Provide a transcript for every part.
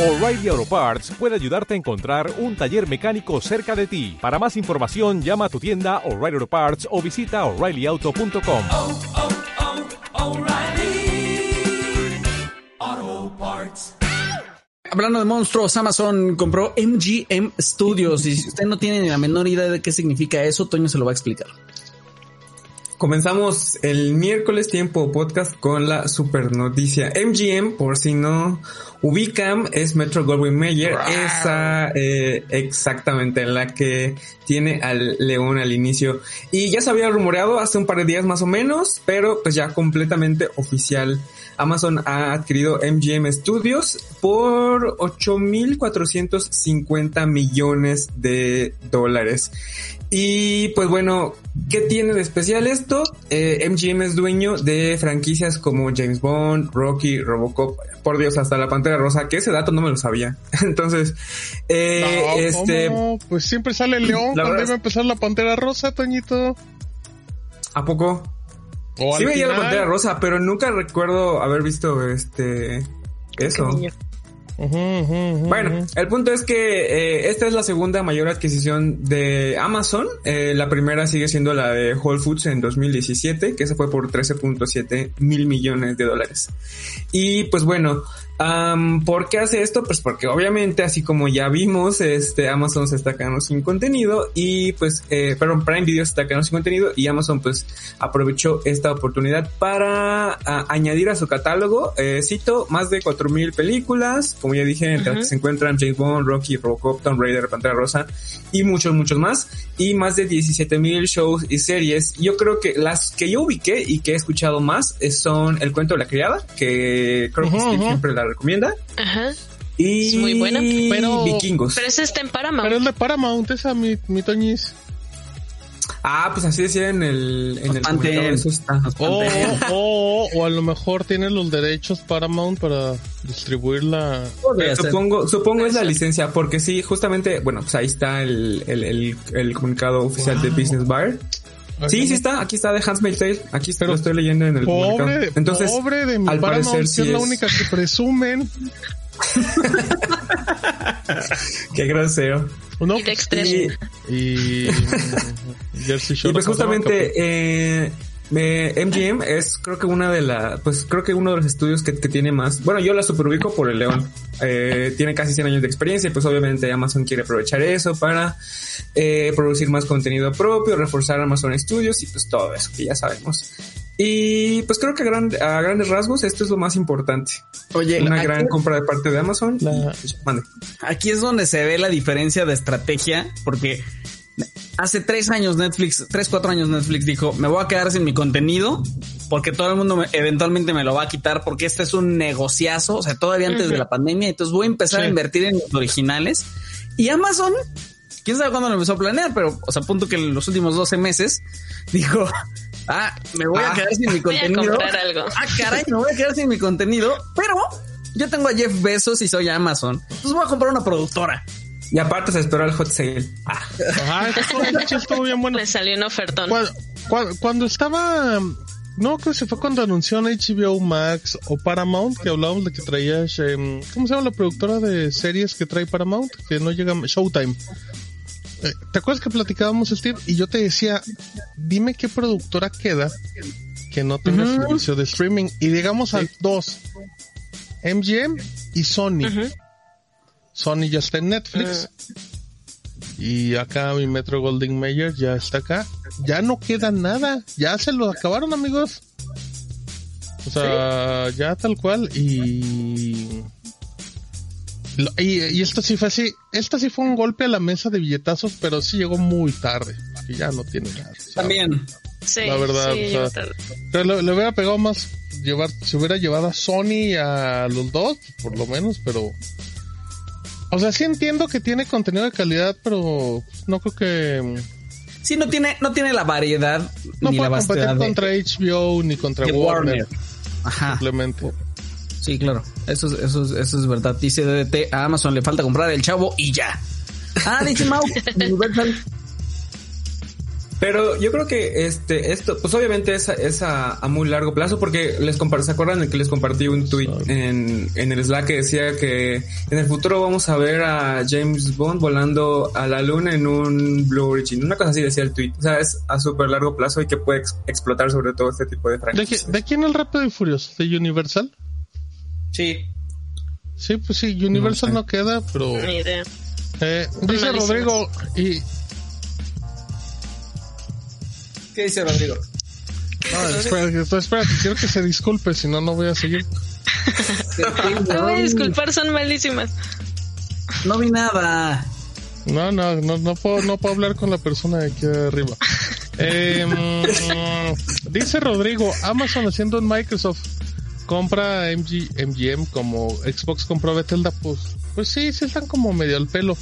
O'Reilly Auto Parts puede ayudarte a encontrar un taller mecánico cerca de ti. Para más información, llama a tu tienda O'Reilly Auto Parts o visita oreillyauto.com. oh, oh, Parts. Hablando de monstruos, Amazon compró MGM Studios. Y si usted no tiene ni la menor idea de qué significa eso, Toño se lo va a explicar. Comenzamos el miércoles tiempo podcast con la super noticia. MGM, por si no ubican, es Metro Goldwyn Mayer, esa eh, exactamente la que tiene al león al inicio. Y ya se había rumoreado hace un par de días más o menos, pero pues ya completamente oficial. Amazon ha adquirido MGM Studios por 8.450 millones de dólares. Y pues bueno, ¿qué tiene de especial esto? Eh, MGM es dueño de franquicias como James Bond, Rocky, Robocop, por Dios, hasta la Pantera Rosa, que ese dato no me lo sabía. Entonces, eh, No, este, ¿cómo? Pues siempre sale el león La cuando verdad iba a empezar la pantera rosa, Toñito. ¿a poco? Sí veía la. Pantera Rosa, pero nunca recuerdo haber visto este, eso. Bueno, el punto es que eh, esta es la segunda mayor adquisición de Amazon. Eh, la primera sigue siendo la de Whole Foods en 2017, que esa fue por 13.7 mil millones de dólares. Y pues bueno, am, ¿por qué hace esto? Pues porque obviamente, así como ya vimos, este Amazon se está quedando sin contenido y pues, eh, perdón, Prime Video se está quedando sin contenido y Amazon pues aprovechó esta oportunidad para a- añadir a su catálogo, eh, cito, más de 4.000 películas, como ya dije, entre las que se encuentran James Bond, Rocky, Robocop, Tomb Raider, Pantera Rosa y muchos, muchos más, y más de 17.000 shows y series. Yo creo que las que yo ubiqué y que he escuchado más eh, son El cuento de la criada, que creo que Ujú, Steve ujú. siempre la recomienda, Ajá. y Es muy buena, pero- Vikingos. Pero ese está en Paramount. Pero es de Paramount, esa mi, mi Toñis. Ah, pues así decía en el, en el Mantén. comunicado, eso está. O, o, o a lo mejor tiene los derechos Paramount para distribuirla. Supongo, supongo es la licencia, porque sí, justamente, bueno, pues ahí está el, el, el, el comunicado oficial de Business Bar. Sí, sí está, aquí está de Handmaid's Tale, aquí está, Pero lo estoy leyendo en el Pobre, comunicado. Entonces, pobre de mi al parecer sí es la única que presumen. qué grosero. ¿no? Y Dexter. Y, Y Jersey y pues justamente eh, eh, MGM es creo que una de las, pues creo que uno de los estudios que, que tiene más, bueno yo la superubico por el León, Eh, tiene casi 100 años de experiencia y pues obviamente Amazon quiere aprovechar eso para eh, producir más contenido propio, reforzar Amazon Studios y pues todo eso que ya sabemos. Y pues creo que a, gran- a grandes rasgos esto es lo más importante. Oye, Una aquí, gran compra de parte de Amazon. y, pues, mande. aquí es donde se ve la diferencia de estrategia, porque hace tres años Netflix, tres, cuatro años Netflix dijo, me voy a quedar sin mi contenido, porque todo el mundo me- eventualmente me lo va a quitar, porque este es un negociazo, o sea, todavía antes de la pandemia, entonces voy a empezar Sí. a invertir en los originales. Y Amazon, quién sabe cuándo lo empezó a planear, pero, o sea, a punto que en los últimos 12 meses dijo, ah, me voy a Ah. quedar sin mi Voy a contenido. comprar algo. Ah, caray, me voy a quedar sin mi contenido, pero yo tengo a Jeff Bezos y soy Amazon. Entonces voy a comprar una productora. Y aparte se esperó el hot sale. Ah, Ajá, estuvo, bien bueno. Le salió un ofertón. Cuando, cuando, cuando estaba, no creo que se fue cuando anunció en HBO Max o Paramount, que hablábamos de que traía, em, ¿cómo se llama la productora de series que trae Paramount? Que no llega, Showtime. Eh, ¿Te acuerdas que platicábamos, Steve? Y yo te decía, dime qué productora queda que no tenga servicio de streaming. Y digamos a dos, MGM y Sony. Sony ya está en Netflix. Y acá mi Metro Golding Mayer ya está acá. Ya no queda nada. Ya se lo acabaron, amigos. O sea, ya tal cual. Y... Y, y esto sí fue así. Esto sí fue un golpe a la mesa de billetazos, pero sí llegó muy tarde. Que ya no tiene nada. sea, También. Sí, la verdad, sí, o sea, llegó tarde. pero le, le hubiera pegado más llevar, se hubiera llevado a Sony a los dos, por lo menos, pero. O sea, sí entiendo que tiene contenido de calidad, pero no creo que. Sí, no tiene, no tiene la variedad No ni la puede competir vastedad de, contra HBO ni contra Warner. Warner. Ajá. Simplemente. Sí, claro. Eso es, eso es, eso es verdad. Dice DDT, a Amazon le falta comprar el chavo y ya. Ah, dice Mau, Universal. Pero yo creo que este, esto, pues obviamente es, a- es a, a muy largo plazo porque les compar- ¿se acuerdan de que les compartí un tweet en, en el Slack que decía que en el futuro vamos a ver a James Bond volando a la luna en un Blue Origin? Una cosa así decía el tweet. O sea, es a súper largo plazo y que puede ex- explotar sobre todo este tipo de ¿De, franquicias. qui- ¿De quién el Rápido y Furioso? ¿De Universal? Sí. Sí, pues sí, Universal no, queda, pero... Ni idea. Eh, dice. Rodrigo, y... ¿Qué dice Rodrigo? No, espera, espera, espera, quiero que se disculpe, si no, no voy a seguir. Me voy a disculpar, son malísimas. No vi nada. No, no, no, no puedo, no puedo hablar con la persona de aquí arriba. Eh, dice Rodrigo, Amazon haciendo en Microsoft compra MG, MGM como Xbox compró Bethesda, pues, pues sí, sí están como medio al pelo.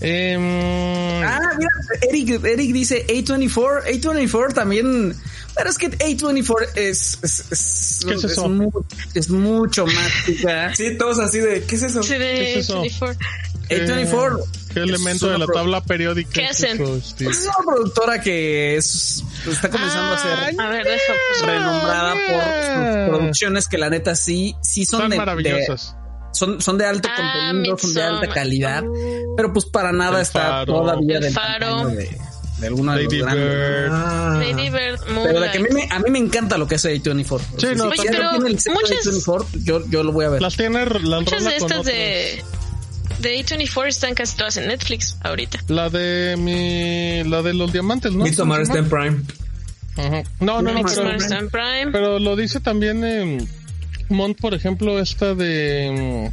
Eh, Ah, mira, Eric, Eric dice A24. A24 también. Pero es que A24 es. Es, es, ¿Qué es eso? mu- es mucho más chica. Sí, todos así de, ¿qué es eso? Sí, ¿Qué de es eso? 24. A24. ¿Qué elemento de la tabla periódica ¿Qué es hacen? eso, Steve? Es una productora que es, está comenzando a ser A ver, deja. pues, renombrada por sus producciones que la neta sí, sí son Están de, maravillosas. de- son, son de alto Ah, contenido, son de alta calidad, Oh. pero pues para nada El está Faro. todavía El del Faro. de, de alguna de Lady grandes. Bird. Ah. Lady Bird, Pero de que a mí, me, a mí me encanta lo que hace A24. Sí, no, si Oye, ya pero tiene el sello de muchas- A24, yo, yo lo voy a ver. Las tiene la Muchas de estas de, de A24 están casi todas en Netflix ahorita. La de mi, la de los diamantes, ¿no? Midsommar está en Prime. Ajá. No, no, no, pero, Prime. pero lo dice también en Mont, por ejemplo, esta de, de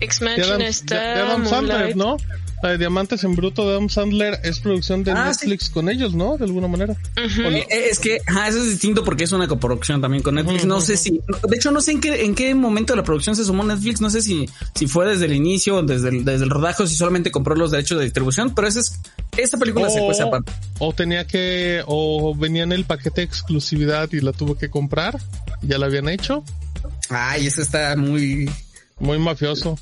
X-Mansion está. de Adam Sandler. ¿no? La de Diamantes en Bruto de Adam Sandler es producción de Ah, Netflix con ellos, ¿no? De alguna manera. No. Eh, Es que ajá, eso es distinto porque es una coproducción también con Netflix. No sé si, de hecho, no sé en qué, en qué momento de la producción se sumó Netflix. No sé si, si fue desde el inicio, desde el, desde el rodaje o si solamente compró los derechos de distribución. Pero esa es, esa película se cuece aparte. o tenía que, o venía en el paquete de exclusividad y la tuvo que comprar. Ya la habían hecho. Ay, esa está muy, Muy mafioso.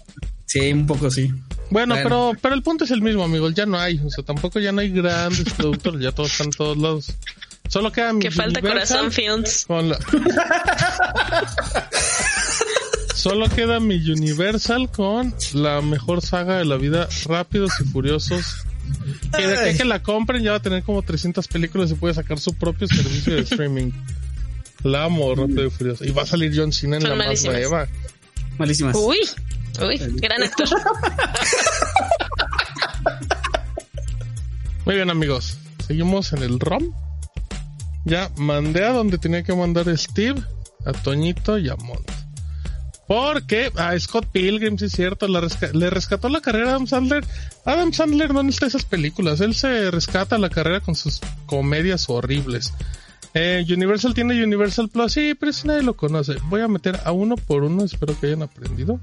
sí, un poco sí. Bueno, Bueno. pero, pero el punto es el mismo, amigos. Ya no hay. O sea, tampoco ya no hay grandes productores. Ya todos están en todos lados. Solo queda mi Que falta Universal Corazón Films. con la- Solo queda mi Universal con la mejor saga de la vida, Rápidos y Furiosos. Que de que la compren ya va a tener como 300 películas y puede sacar su propio servicio de streaming. La amo, Rápido y Furioso. Y va a salir John Cena en Son la más malísimas. nueva. Malísimas. Uy, uy, gran actor. Muy bien, amigos. Seguimos en el ROM. Ya mandé a donde tenía que mandar a Steve, a Toñito y a Mont. Porque a Scott Pilgrim, sí es cierto, la resca- le rescató la carrera a Adam Sandler. Adam Sandler no necesita esas películas. Él se rescata la carrera con sus comedias horribles. Eh, Universal tiene Universal Plus, sí, pero si nadie lo conoce. Voy a meter a uno por uno, espero que hayan aprendido.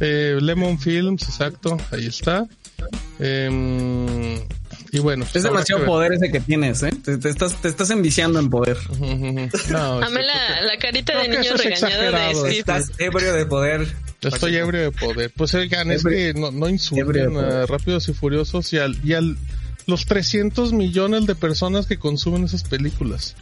Eh, Lemon Films, exacto, ahí está. Em, y bueno, pues Es demasiado poder ese que tienes, ¿eh? Te, te estás, te estás enviciando en poder. No, Amé la, la carita de niño es regañado de Steve. Estás ebrio de poder. Estoy ebrio de poder. Pues oigan, es que no, no insulten a. Rápidos y Furiosos y al, y al los 300 millones de personas que consumen esas películas.